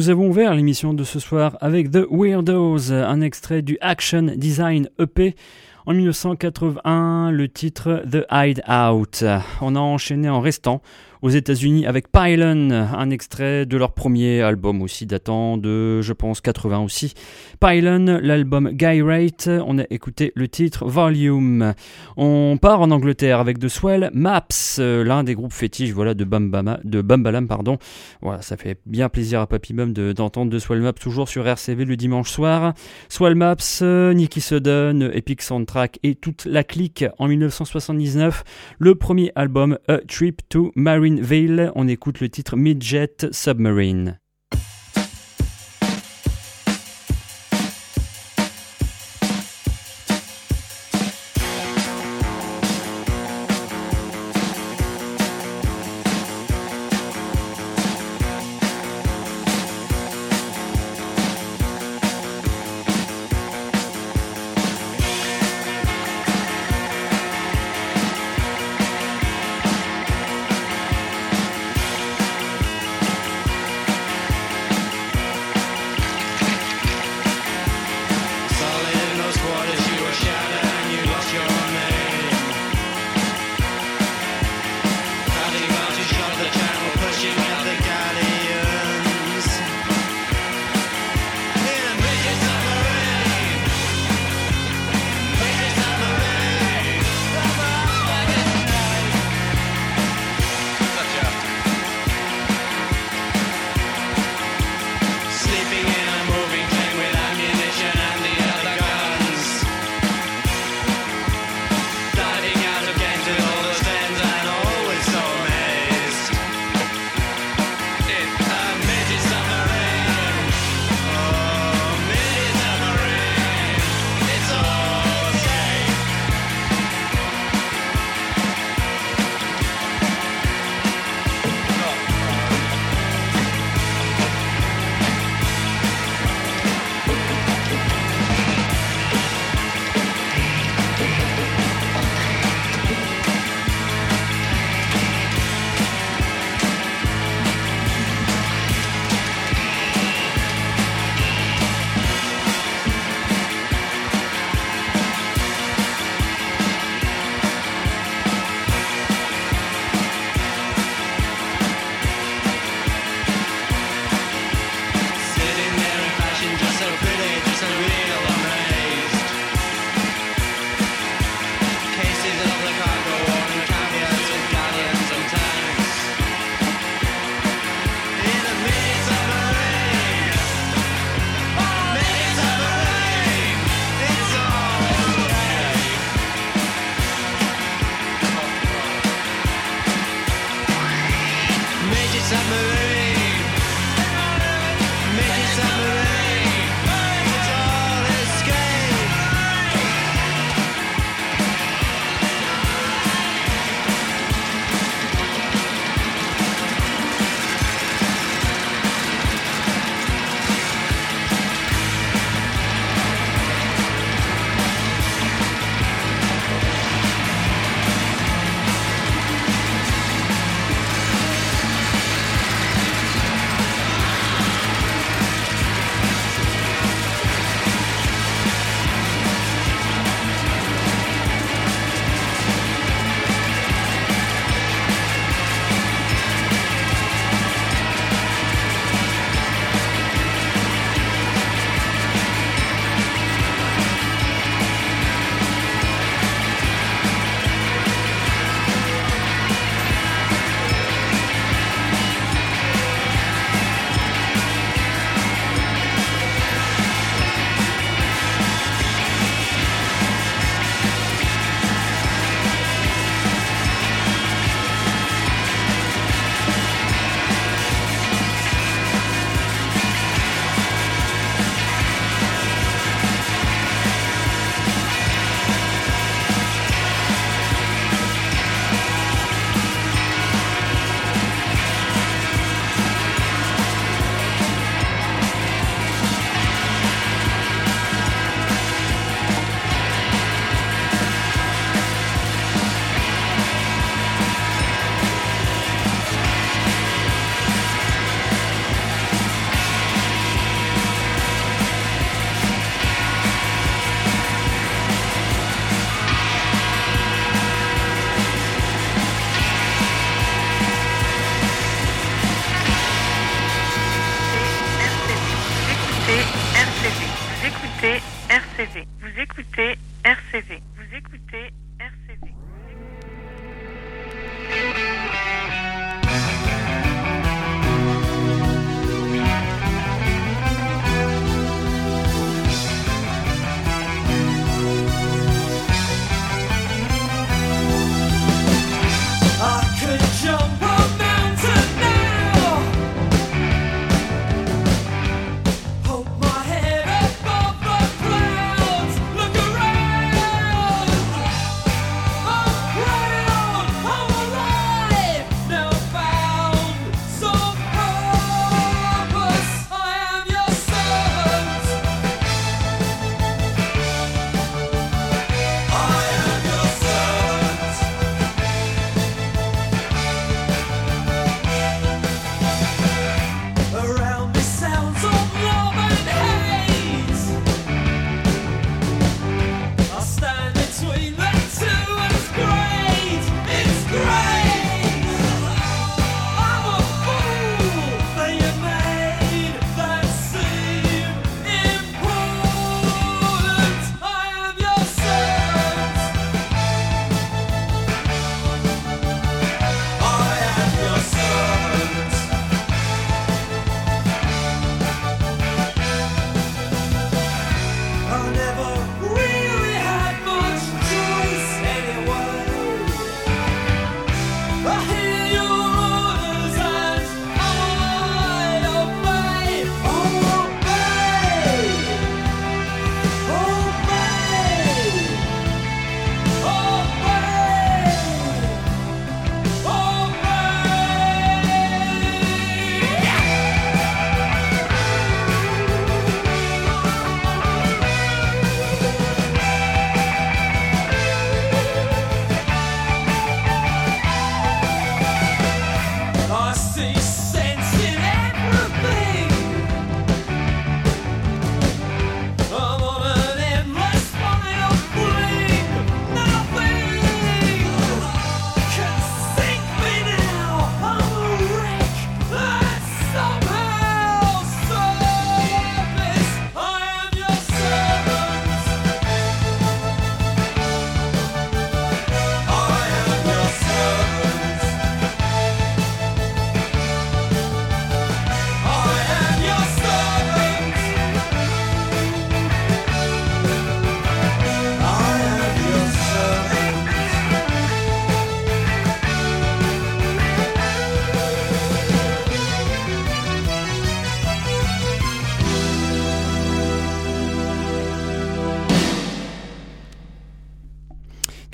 Nous avons ouvert l'émission de ce soir avec The Weirdos, un extrait du Action Design EP. En 1981, le titre The Hideout. On a enchaîné en restant aux États-Unis avec Pylon, un extrait de leur premier album aussi datant de, je pense, 80 aussi. Pylon, l'album Guy Rate, on a écouté le titre Volume. On part en Angleterre avec The Swell Maps, l'un des groupes fétiches voilà, de, Bambama, de Bambalam. Pardon. Voilà, ça fait bien plaisir à Papy Bum d'entendre de, The Swell Maps toujours sur RCV le dimanche soir. Swell Maps, Nicky Sudden, Epic Soundtrack et toute la clique en 1979. Le premier album A Trip to Marine Veil, on écoute le titre Midget Submarine.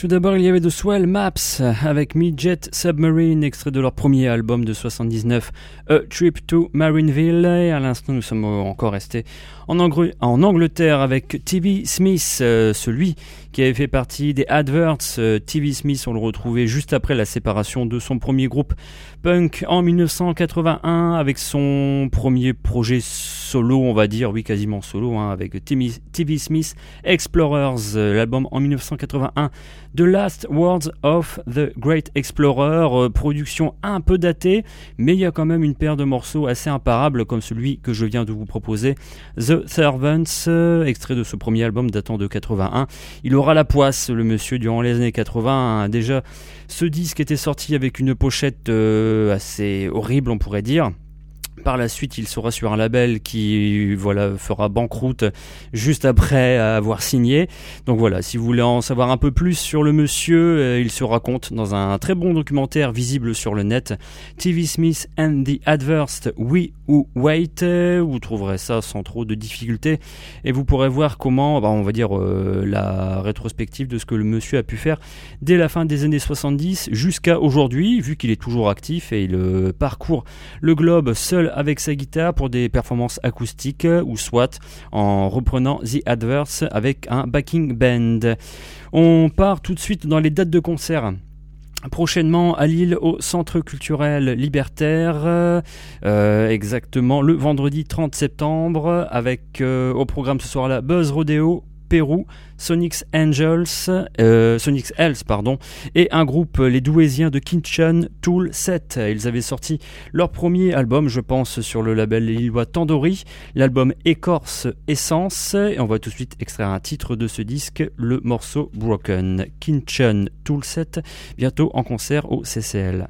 D'abord, il y avait de Swell Maps avec Midget Submarine, extrait de leur premier album de 79, A Trip to Marineville. Et à l'instant, nous sommes encore restés en, Angleterre avec TV Smith, euh, celui qui avait fait partie des Adverts. Euh, TV Smith, on le retrouvait juste après la séparation de son premier groupe punk en 1981 avec son premier projet solo, on va dire, oui quasiment solo, hein, avec TV Smith Explorers, euh, l'album en 1981 The Last Words of the Great Explorer, euh, production un peu datée, mais il y a quand même une paire de morceaux assez imparables comme celui que je viens de vous proposer, The Servants, euh, extrait de ce premier album datant de 81. Il aura la poisse, le monsieur, durant les années 80. Déjà, ce disque était sorti avec une pochette euh, assez horrible, on pourrait dire. Par la suite, il sera sur un label qui voilà fera banqueroute juste après avoir signé. Donc voilà, si vous voulez en savoir un peu plus sur le monsieur, euh, il se raconte dans un très bon documentaire visible sur le net, TV Smith and the Adverse We Who Wait. Vous trouverez ça sans trop de difficultés et vous pourrez voir comment, bah, on va dire euh, la rétrospective de ce que le monsieur a pu faire dès la fin des années 70 jusqu'à aujourd'hui, vu qu'il est toujours actif et il euh, parcourt le globe seul avec sa guitare pour des performances acoustiques ou soit en reprenant The Adverse avec un backing band. On part tout de suite dans les dates de concert prochainement à Lille au Centre culturel libertaire, euh, exactement le vendredi 30 septembre, avec euh, au programme ce soir-là Buzz Rodeo, Pérou, Sonics Angels, euh, Sonics Hells, pardon, et un groupe, les Douaisiens de Kinchen Tool 7. Ils avaient sorti leur premier album, je pense, sur le label lillois Tandori, l'album Écorce Essence, et on va tout de suite extraire un titre de ce disque, le morceau Broken. Kinchen Tool 7, bientôt en concert au CCL.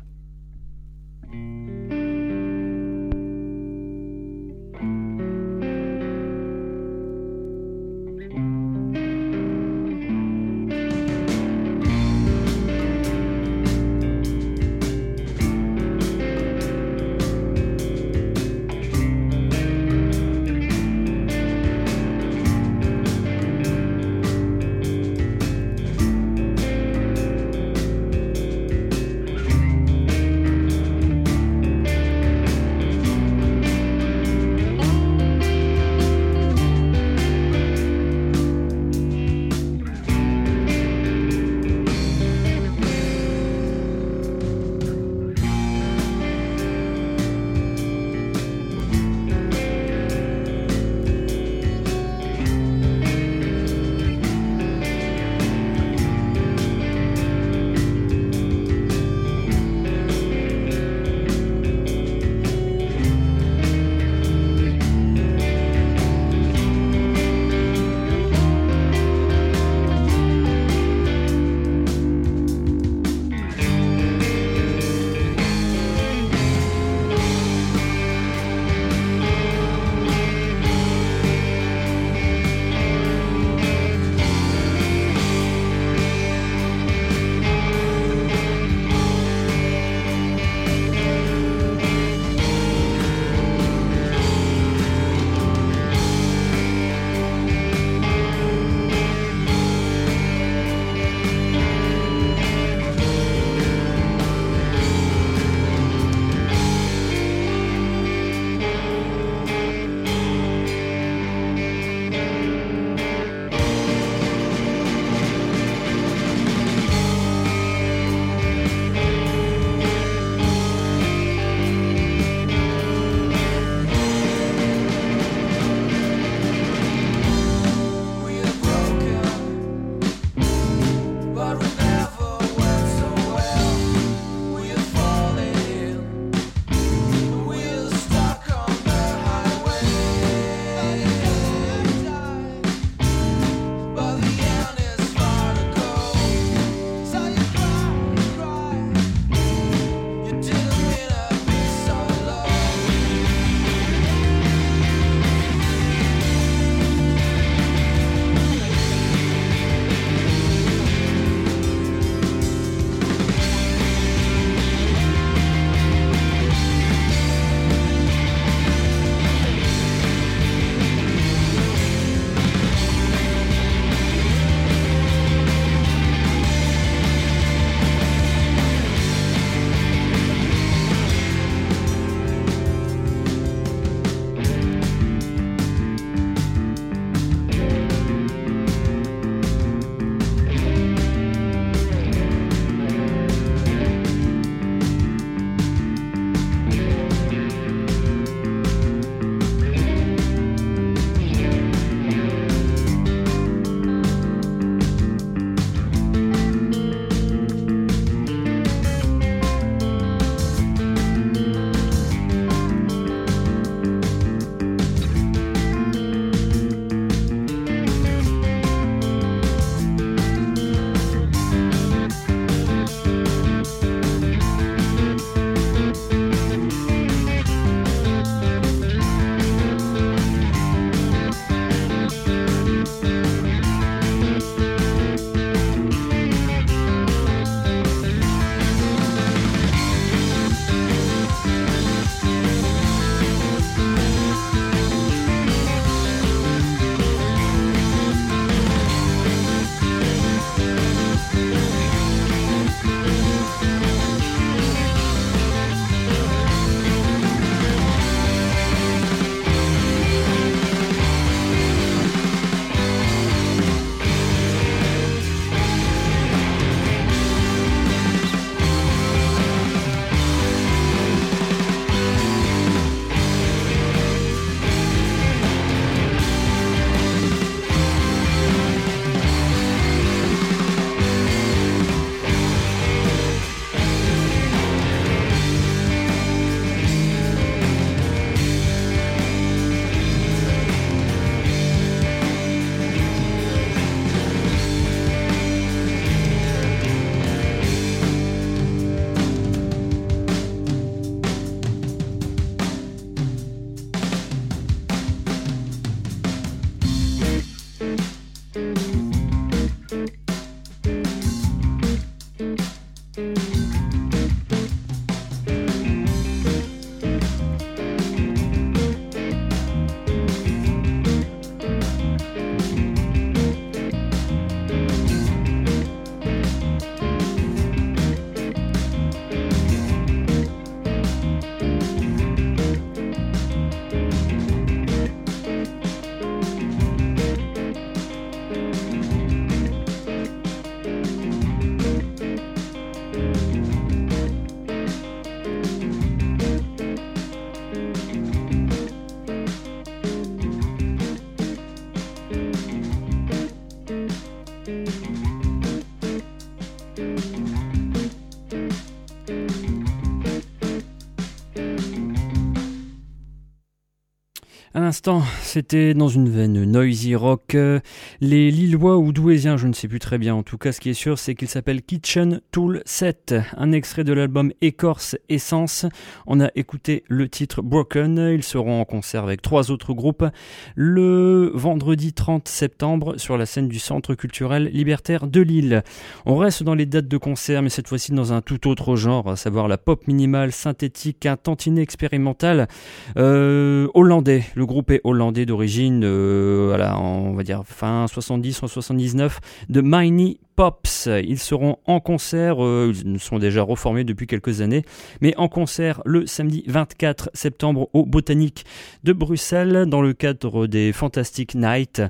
L'instant, c'était dans une veine noisy rock. Euh, les Lillois ou Douaisiens, je ne sais plus très bien. En tout cas, ce qui est sûr, c'est qu'il s'appelle Kitchen Tool 7. Un extrait de l'album Écorce Essence. On a écouté le titre Broken. Ils seront en concert avec trois autres groupes le vendredi 30 septembre sur la scène du Centre culturel libertaire de Lille. On reste dans les dates de concert, mais cette fois-ci dans un tout autre genre, à savoir la pop minimale, synthétique, un tantinet expérimental euh, hollandais. Le groupe est hollandais d'origine, euh, voilà, on va dire fin 70 en 79, de Miney Pops. Ils seront en concert, euh, ils sont déjà reformés depuis quelques années, mais en concert le samedi 24 septembre au Botanique de Bruxelles dans le cadre des Fantastic Night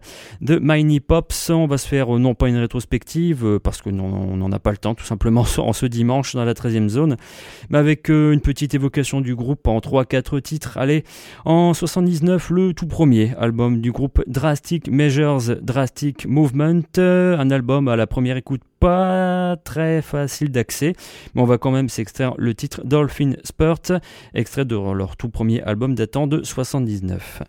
de Miney Pops. On va se faire euh, non pas une rétrospective euh, parce que on n'en a pas le temps tout simplement en ce dimanche dans la 13e zone, mais avec une petite évocation du groupe en 3-4 titres. Allez, en 79, le tout premier album du groupe Drastic Measures Drastic Movement, un album à la première écoute pas très facile d'accès, mais on va quand même s'extraire le titre Dolphin Spurt, extrait de leur tout premier album datant de 79.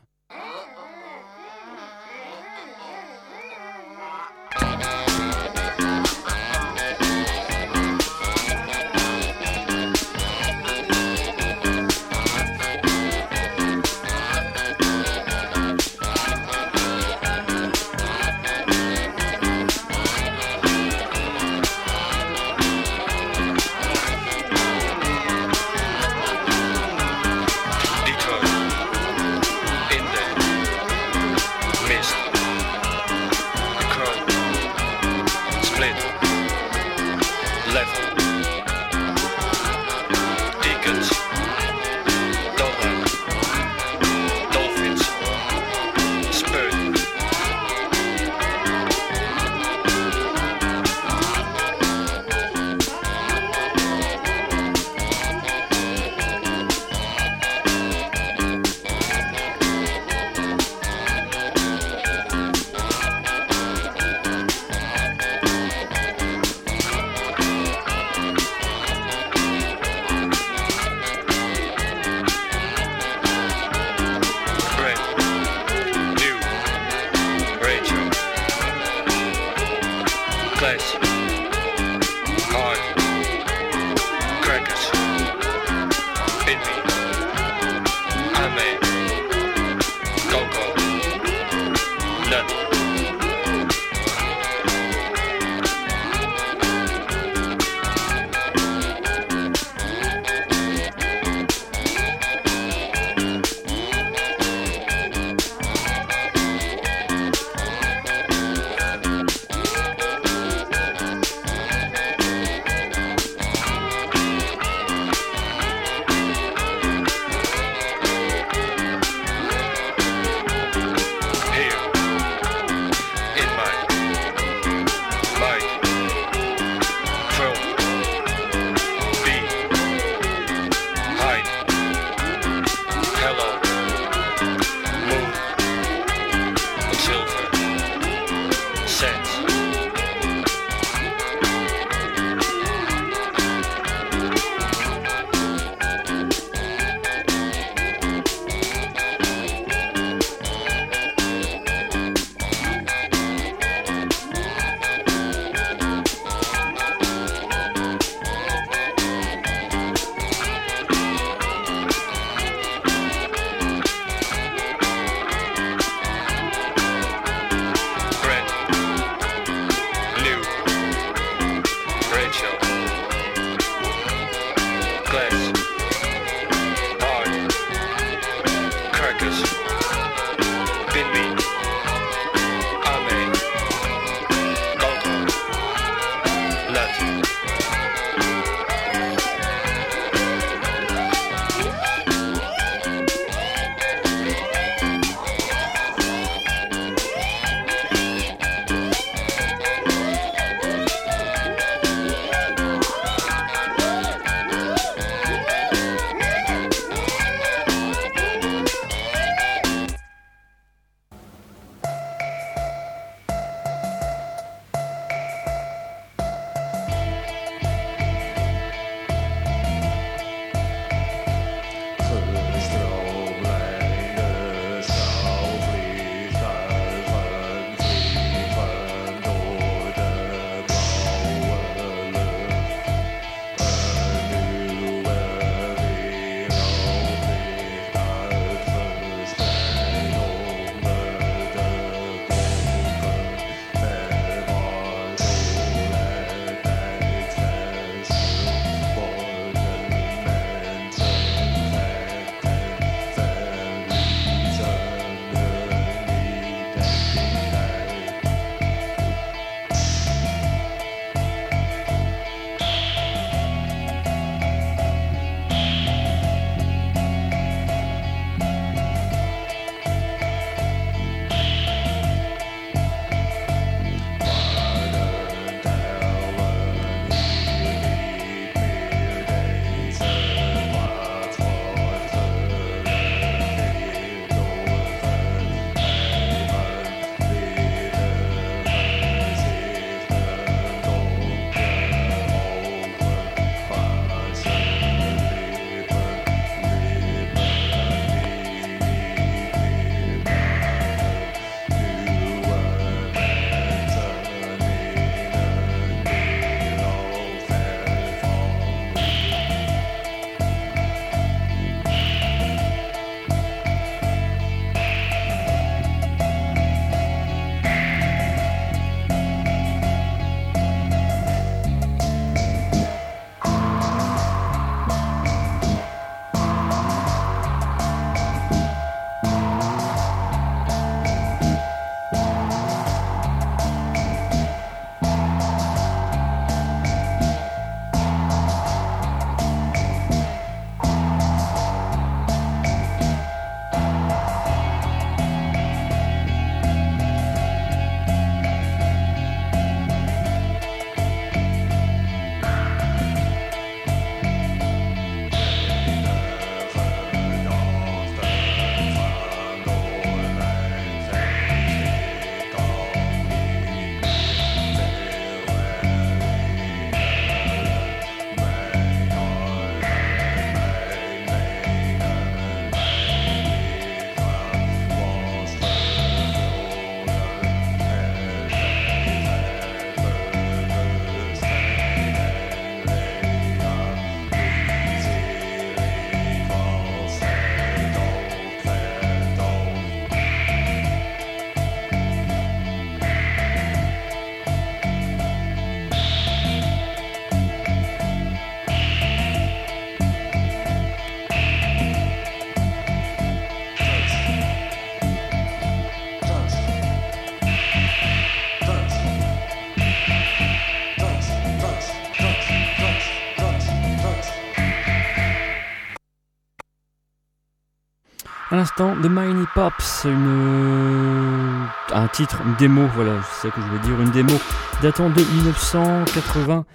L'instant, The Mini Pops, une, un titre, une démo, voilà, c'est ça que je veux dire, une démo datant de 1980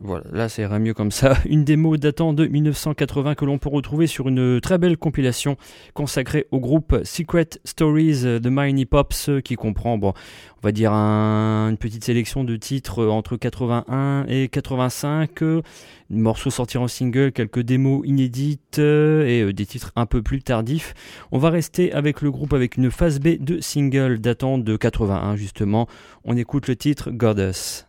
voilà, là ça ira mieux comme ça. Une démo datant de 1980 que l'on peut retrouver sur une très belle compilation consacrée au groupe Secret Stories de Mini Pops qui comprend, bon, on va dire une petite sélection de titres entre 81 et 85, morceaux sortis en single, quelques démos inédites et euh, des titres un peu plus tardifs. On va rester avec le groupe avec une phase B de single datant de 81 justement. On écoute le titre Goddess.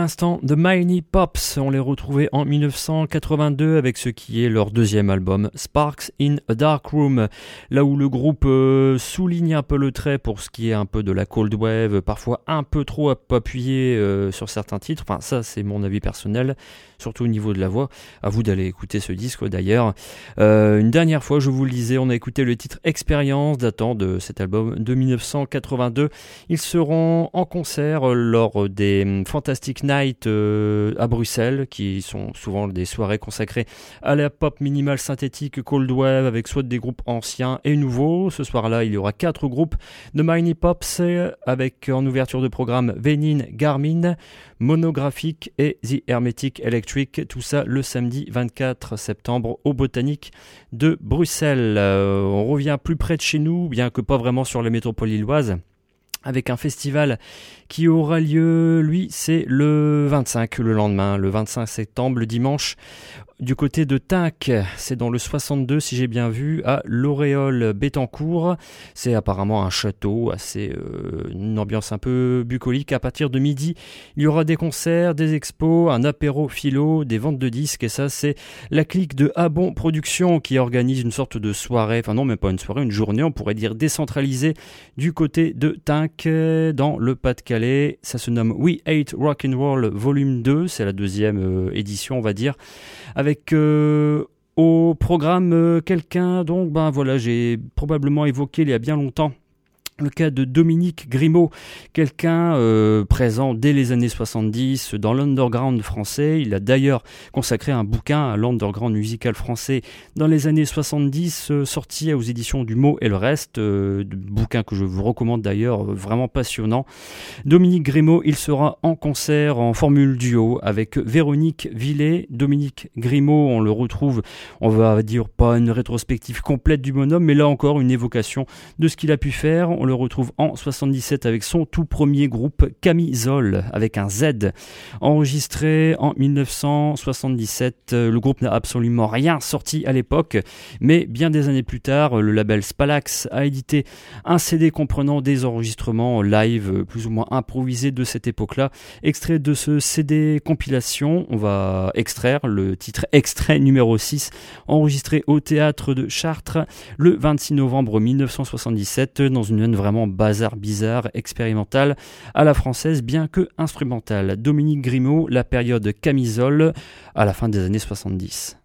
L'instant, The Mighty Pops, on les retrouvait en 1982 avec ce qui est leur deuxième album, Sparks in a Dark Room, là où le groupe euh, souligne un peu le trait pour ce qui est un peu de la cold wave, parfois un peu trop appuyé euh, sur certains titres, enfin ça c'est mon avis personnel, surtout au niveau de la voix, à vous d'aller écouter ce disque d'ailleurs. Euh, une dernière fois, je vous le disais, on a écouté le titre Expérience datant de cet album de 1982. Ils seront en concert lors des Fantastic Night euh, à Bruxelles, qui sont souvent des soirées consacrées à la pop minimale synthétique cold wave avec soit des groupes anciens et nouveaux. Ce soir-là, il y aura quatre groupes de Mini Pops avec en ouverture de programme Venin, Garmin, Monographique et The Hermetic Electric. Tout ça le samedi 24 septembre au Botanique de Bruxelles. Euh, on revient plus près de chez nous, bien que pas vraiment sur la métropole lilloise avec un festival qui aura lieu, lui, c'est le 25, le lendemain, le 25 septembre, le dimanche, du côté de Tinc, c'est dans le 62 si j'ai bien vu, à l'Auréole Bétancourt. C'est apparemment un château, assez euh, une ambiance un peu bucolique. À partir de midi, il y aura des concerts, des expos, un apéro philo, des ventes de disques. Et ça, c'est la clique de Abon Productions qui organise une sorte de soirée, enfin non, même pas une soirée, une journée, on pourrait dire décentralisée, du côté de Tinc, dans le Pas-de-Calais. Ça se nomme We Hate Rock and Roll Volume 2, c'est la deuxième euh, édition, on va dire, avec euh, au programme euh, quelqu'un donc ben voilà j'ai probablement évoqué il y a bien longtemps le cas de Dominique Grimaud, quelqu'un euh, présent dès les années 70 dans l'underground français. Il a d'ailleurs consacré un bouquin à l'underground musical français dans les années 70, euh, sorti aux éditions du Mot et le Reste, euh, bouquin que je vous recommande d'ailleurs, vraiment passionnant. Dominique Grimaud, il sera en concert en formule duo avec Véronique Villet. Dominique Grimaud, on le retrouve, on va dire pas une rétrospective complète du bonhomme, mais là encore une évocation de ce qu'il a pu faire. On le retrouve en 77 avec son tout premier groupe Camisole avec un Z. Enregistré en 1977, le groupe n'a absolument rien sorti à l'époque, mais bien des années plus tard, le label Spalax a édité un CD comprenant des enregistrements live plus ou moins improvisés de cette époque-là. Extrait de ce CD compilation, on va extraire le titre extrait numéro 6, enregistré au théâtre de Chartres le 26 novembre 1977 dans une vraiment bazar bizarre, expérimental, à la française, bien que instrumental. Dominique Grimaud, la période camisole, à la fin des années 70.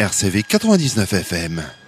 RCV 99 FM.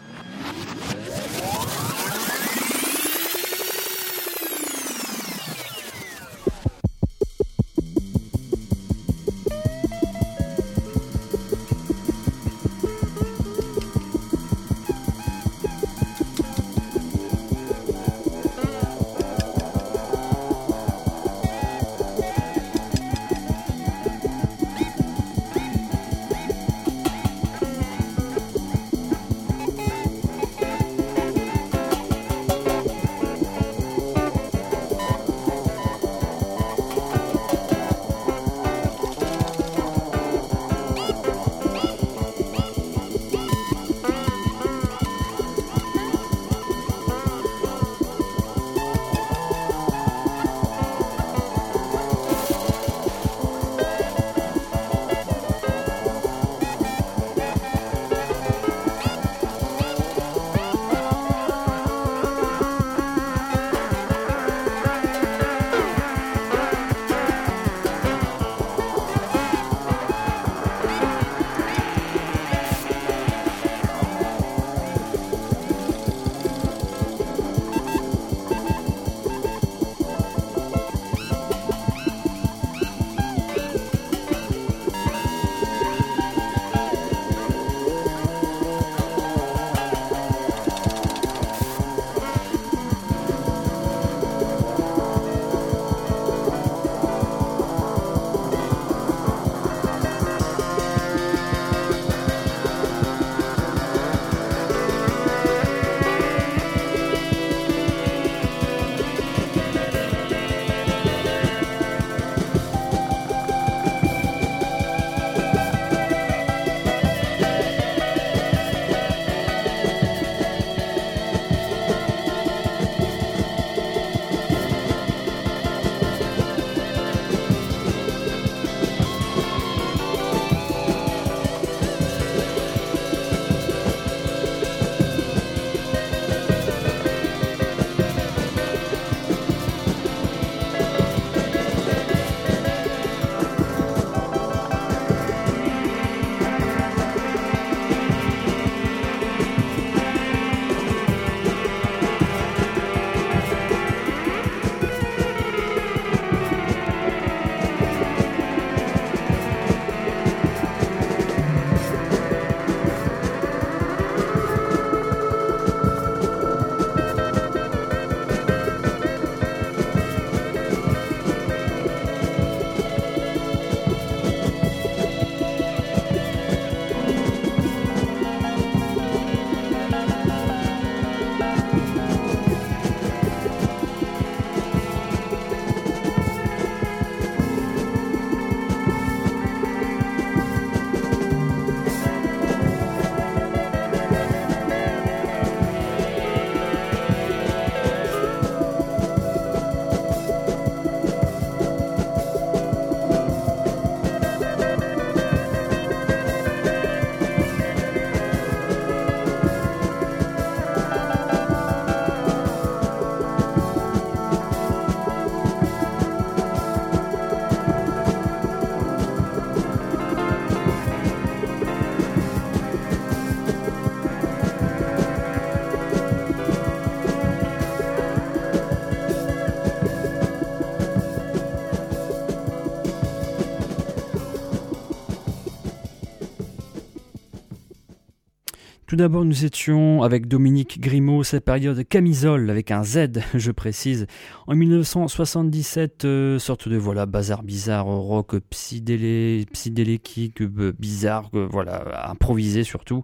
Tout d'abord, nous étions avec Dominique Grimaud, sa période camisole, avec un Z, je précise. En 1977, euh, sorte de voilà bazar bizarre, rock psydélé, psydéléquique, euh, bizarre, euh, voilà, improvisé surtout.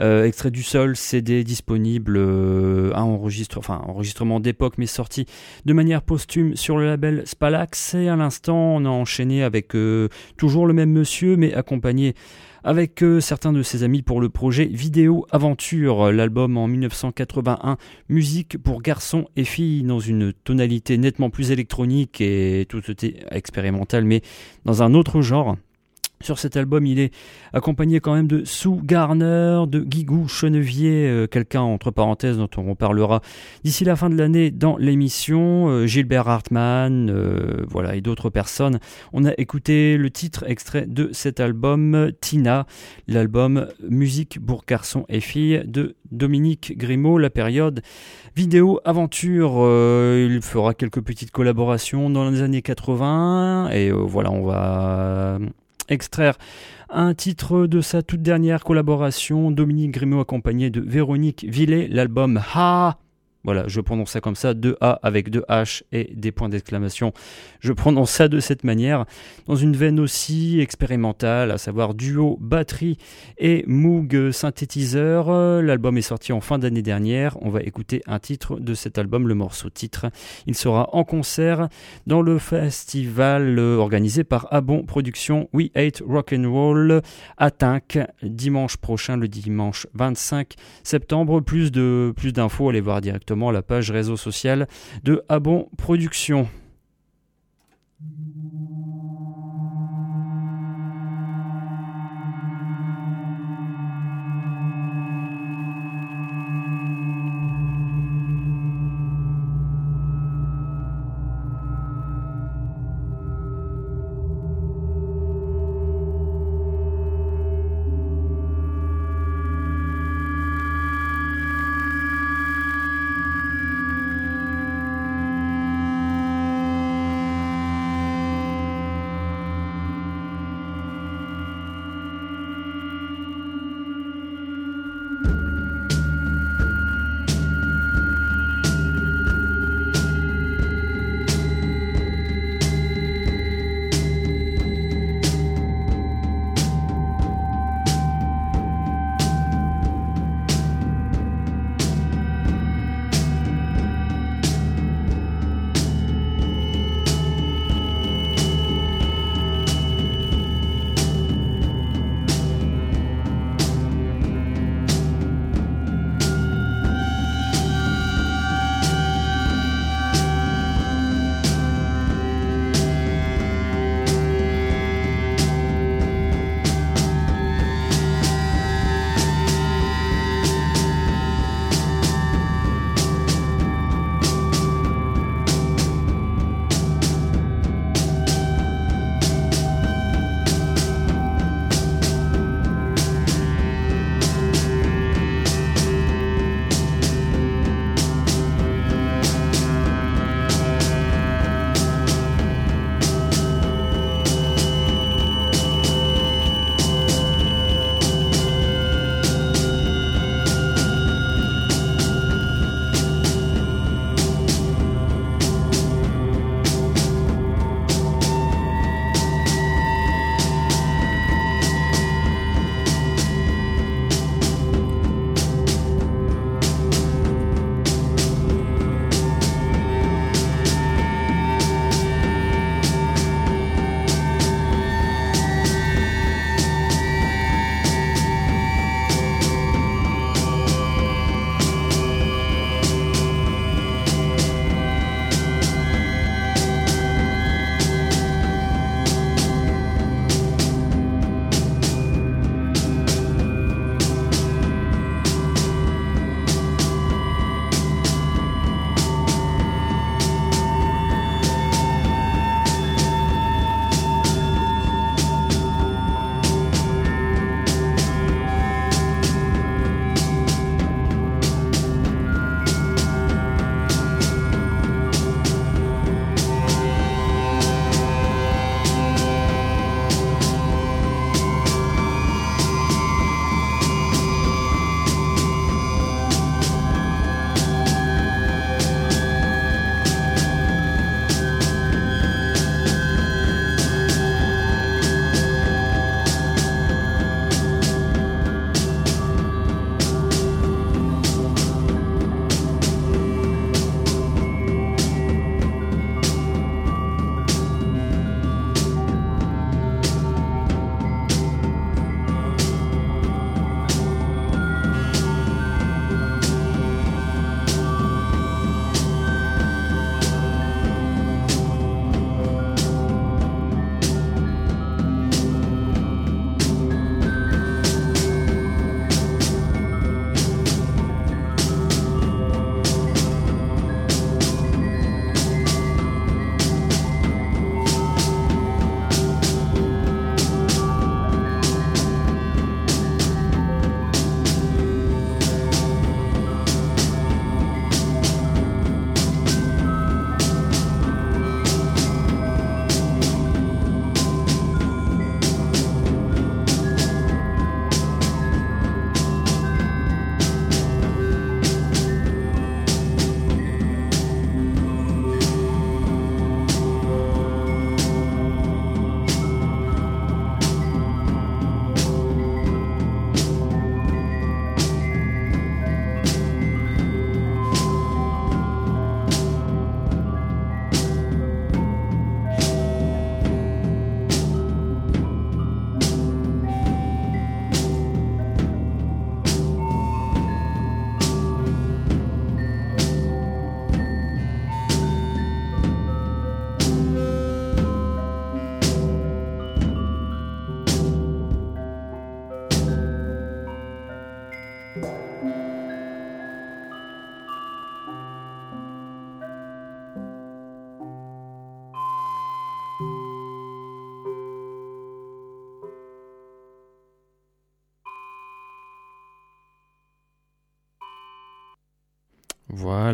extrait du sol, CD disponible, enfin, enregistrement d'époque, mais sorti de manière posthume sur le label Spalax. Et à l'instant, on a enchaîné avec toujours le même monsieur, mais accompagné avec euh, certains de ses amis pour le projet Vidéo Aventure, l'album en 1981, musique pour garçons et filles dans une tonalité nettement plus électronique et tout était expérimental, mais dans un autre genre. Sur cet album, il est accompagné quand même de Sue Garner, de Guigou Chenevier, euh, quelqu'un entre parenthèses dont on parlera d'ici la fin de l'année dans l'émission, euh, Gilbert Hartmann, euh, voilà, et d'autres personnes. On a écouté le titre extrait de cet album, Tina, l'album Musique pour garçons et filles de Dominique Grimaud, la période vidéo aventure. il fera quelques petites collaborations dans les années 80 et voilà, on va extraire un titre de sa toute dernière collaboration, Dominique Grimaud accompagné de Véronique Villet, l'album Ha voilà, je prononce ça comme ça, deux A avec deux H et des points d'exclamation. Je prononce ça de cette manière, dans une veine aussi expérimentale, à savoir duo batterie et Moog synthétiseur. L'album est sorti en fin d'année dernière. On va écouter un titre de cet album, le morceau titre. Il sera en concert dans le festival organisé par Abon Productions We Hate Rock and Roll à Tinck, dimanche prochain, le dimanche 25 septembre. Plus de plus d'infos, allez voir directement la page réseau social de Abon Productions.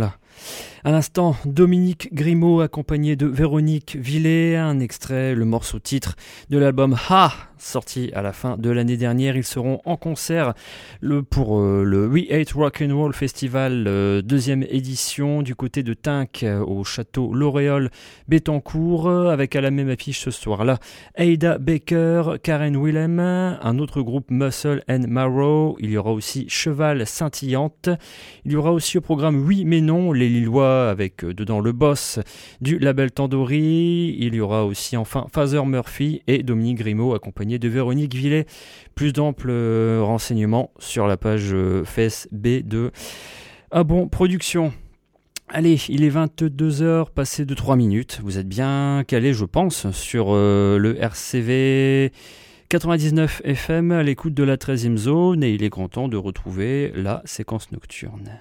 Voilà. À l'instant, Dominique Grimaud accompagné de Véronique Villet, un extrait, le morceau titre de l'album Ha, sorti à la fin de l'année dernière. Ils seront en concert le, pour euh, le We Hate Rock and Roll Festival, euh, deuxième édition du côté de Tinck euh, au château L'Oréal Bétancourt, avec à la même affiche ce soir-là Ada Baker, Karen Willem, un autre groupe Muscle and Marrow. Il y aura aussi Cheval Scintillante. Il y aura aussi au programme Oui mais non, les Lillois avec dedans le boss du label Tandori. Il y aura aussi enfin Father Murphy et Dominique Grimaud accompagné de Véronique Villet. Plus d'amples euh, renseignements sur la page euh, FSB de Ah bon, production. Allez, il est 22h, passé de 3 minutes. Vous êtes bien calé, je pense, sur euh, le RCV 99 FM à l'écoute de la 13e zone et il est grand temps de retrouver la séquence nocturne.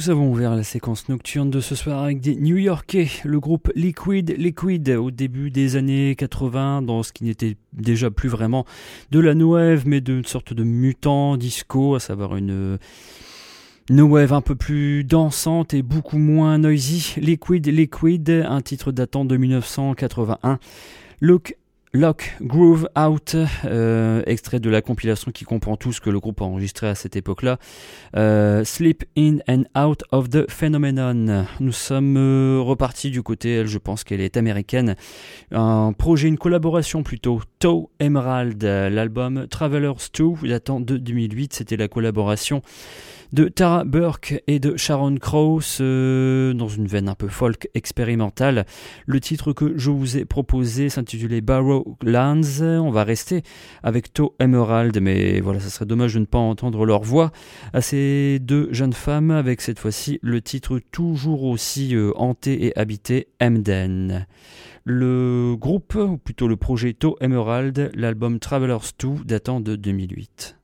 Nous avons ouvert la séquence nocturne de ce soir avec des New Yorkais, le groupe Liquid Liquid au début des années 80, dans ce qui n'était déjà plus vraiment de la no wave, mais d'une sorte de mutant disco, à savoir une no wave un peu plus dansante et beaucoup moins noisy. Liquid Liquid, un titre datant de 1981. Look Lock Groove Out, euh, extrait de la compilation qui comprend tout ce que le groupe a enregistré à cette époque-là. Euh, Sleep in and out of the phenomenon. Nous sommes euh, repartis du côté, je pense qu'elle est américaine. Un projet, une collaboration plutôt. Toe Emerald, l'album Travelers 2, datant de 2008. C'était la collaboration de Tara Burke et de Sharon Krause euh, dans une veine un peu folk expérimentale. Le titre que je vous ai proposé s'intitulait Barrowlands. On va rester avec To Emerald, mais voilà, ça serait dommage de ne pas entendre leur voix à ces deux jeunes femmes avec cette fois-ci le titre toujours aussi euh, hanté et habité, Emden. Le groupe, ou plutôt le projet To Emerald, l'album Travelers 2 datant de 2008.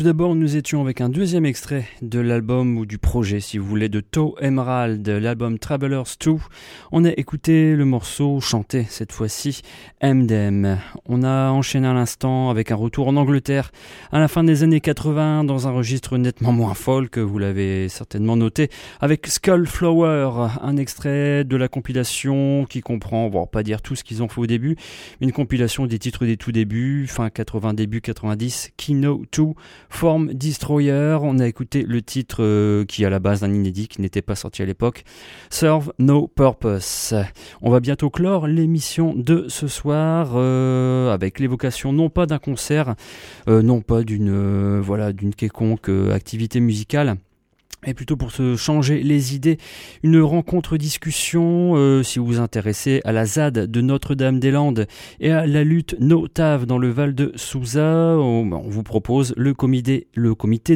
Tout d'abord, nous étions avec un deuxième extrait de l'album ou du projet, si vous voulez, de Toe Emerald, l'album Travelers 2. On a écouté le morceau chanté, cette fois-ci, MDM. On a enchaîné à l'instant avec un retour en Angleterre à la fin des années 80 dans un registre nettement moins folk, vous l'avez certainement noté, avec Skullflower, un extrait de la compilation qui comprend, bon, pas dire tout ce qu'ils ont fait au début, une compilation des titres des tout débuts, fin 80, début 90, Kino 2, Form Destroyer. On a écouté le titre euh, qui à la base d'un inédit qui n'était pas sorti à l'époque. Serve No Purpose. On va bientôt clore l'émission de ce soir euh, avec l'évocation non pas d'un concert, euh, non pas d'une voilà d'une quelconque activité musicale et plutôt pour se changer les idées, une rencontre discussion euh, si vous vous intéressez à la ZAD de Notre-Dame-des-Landes et à la lutte Notave dans le Val de Souza, on, vous propose le comité,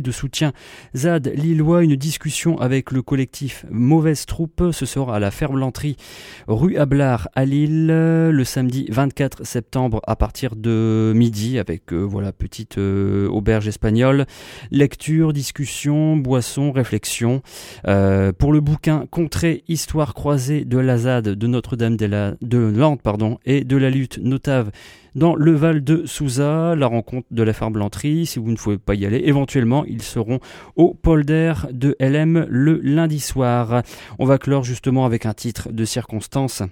de soutien. ZAD Lillois, une discussion avec le collectif Mauvaise Troupe, ce sera à la Ferblanterie rue Ablard à Lille le samedi 24 septembre à partir de midi avec euh, voilà petite euh, auberge espagnole, lecture, discussion, boisson, réflexion euh, pour le bouquin Contrée, histoire croisée de la ZAD de Notre-Dame de Lande pardon, et de la lutte notave dans le Val de Souza, la rencontre de la Farblanterie. Si vous ne pouvez pas y aller, éventuellement, ils seront au polder de LM le lundi soir. On va clore justement avec un titre de circonstance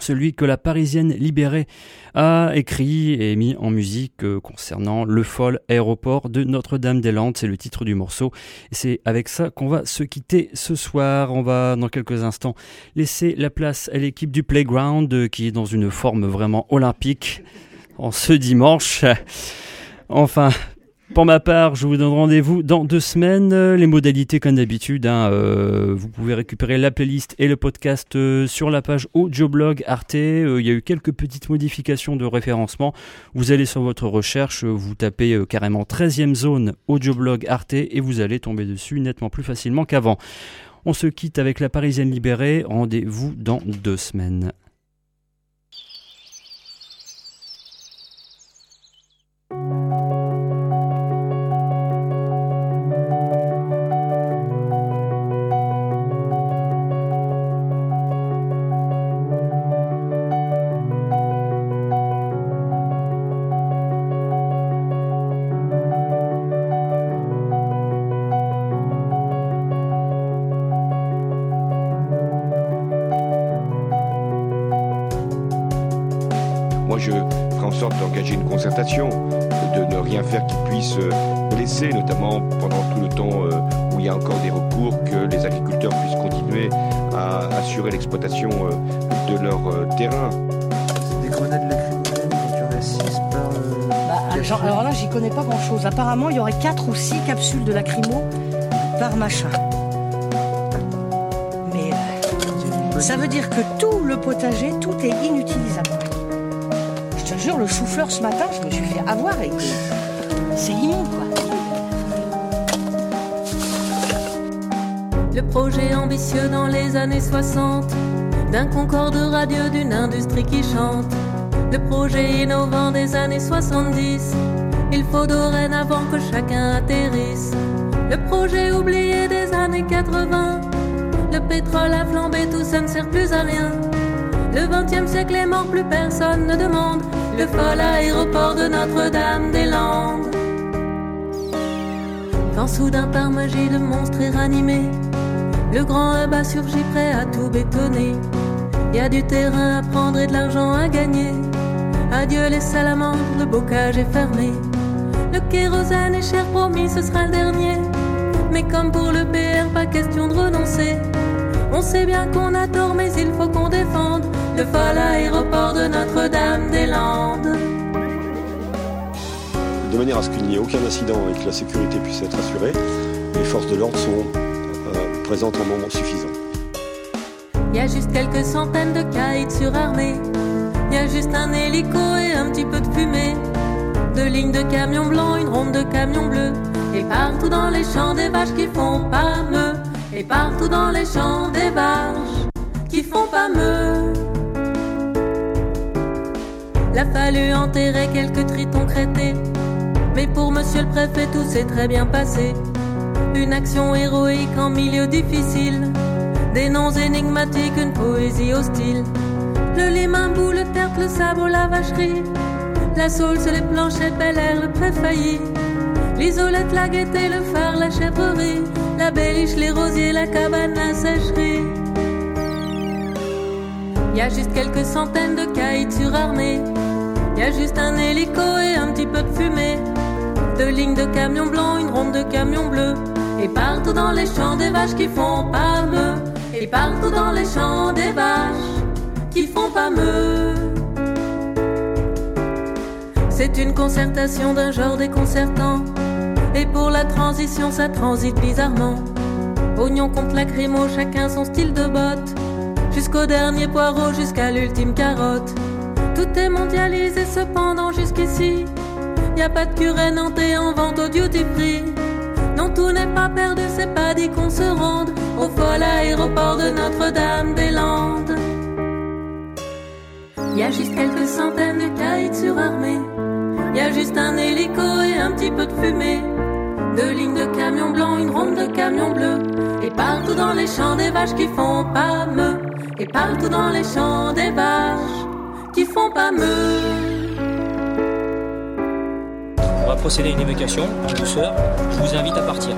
celui que la Parisienne libérée a écrit et mis en musique euh, concernant le fol aéroport de Notre-Dame-des-Landes. C'est le titre du morceau. Et c'est avec ça qu'on va se quitter ce soir. On va dans quelques instants laisser la place à l'équipe du Playground euh, qui est dans une forme vraiment olympique en ce dimanche. Enfin, pour ma part, je vous donne rendez-vous dans deux semaines. Les modalités, comme d'habitude, hein, euh, vous pouvez récupérer la playlist et le podcast euh, sur la page audioblog Arte. Euh, il y a eu quelques petites modifications de référencement. Vous allez sur votre recherche, vous tapez carrément 13e zone audioblog Arte et vous allez tomber dessus nettement plus facilement qu'avant. On se quitte avec la Parisienne libérée. Rendez-vous dans deux semaines. L'exploitation euh, de leur euh, terrain. Des grenades lacrymogènes quand il y en par. Bah, alors là, j'y connais pas grand chose. Apparemment, il y aurait 4 ou 6 capsules de lacrymo par machin. Mais ça veut dire que tout le potager, tout est inutilisable le chou-fleur ce matin, je me suis fait avoir et c'est immonde quoi. Le projet ambitieux dans les années 60 d'un concorde radieux d'une industrie qui chante. Le projet innovant des années 70. Il faut dorénavant que chacun atterrisse. Le projet oublié des années 80. Le pétrole a flambé, tout ça ne sert plus à rien. Le 20e siècle est mort, plus personne ne demande le fol aéroport de Notre-Dame-des-Landes. Quand soudain par magie le monstre est ranimé, le grand hub a surgi prêt à tout bétonner. Y a du terrain à prendre et de l'argent à gagner. Adieu les salamandres, le bocage est fermé. Le kérosène est cher, promis, ce sera le dernier. Mais comme pour le PR, pas question de renoncer. On sait bien qu'on a tort, mais il faut qu'on défende le fol aéroport de Notre-Dame-des-Landes. De manière à ce qu'il n'y ait aucun incident et que la sécurité puisse être assurée, les forces de l'ordre sont euh, présentes en nombre suffisant. Y a juste quelques centaines de caïds surarmés. Y a juste un hélico et un petit peu de fumée. Deux lignes de camions blancs, une ronde de camions bleus. Et partout dans les champs des vaches qui font pas me. Et partout dans les champs des barges qui font pas me. L'a fallu enterrer quelques tritons crétés. Mais pour monsieur le préfet, tout s'est très bien passé. Une action héroïque en milieu difficile. Des noms énigmatiques, une poésie hostile. Le limambou, le tertre, le sabot, la vacherie. La saule, les planchers, bel air, le préfailli. L'isolette, la gaieté, le phare, la chèvrerie. La béliche, les rosiers, la cabane, la sécherie. Y a juste quelques centaines de kites surarmés. Y a juste un hélico et un petit peu de fumée. Deux lignes de camions blancs, une ronde de camions bleus. Et partout dans les champs des vaches qui font pas. Et partout dans les champs des vaches qui font pas. C'est une concertation d'un genre déconcertant. Et pour la transition, ça transite bizarrement. Oignon contre lacrymo, chacun son style de botte. Jusqu'au dernier poireau, jusqu'à l'ultime carotte. Tout est mondialisé cependant jusqu'ici. Y a pas de curé nantais en vente au duty free. Non, tout n'est pas perdu, c'est pas dit qu'on se rende au fol aéroport de Notre-Dame-des-Landes. Y a juste quelques centaines de kites surarmés. Y a juste un hélico et un petit peu de fumée. Deux lignes de camions blancs, une ronde de camions bleus. Et partout dans les champs des vaches qui font pas me. Et partout dans les champs des vaches qui font pas me. On va procéder à une évacuation en douceur. Je vous invite à partir.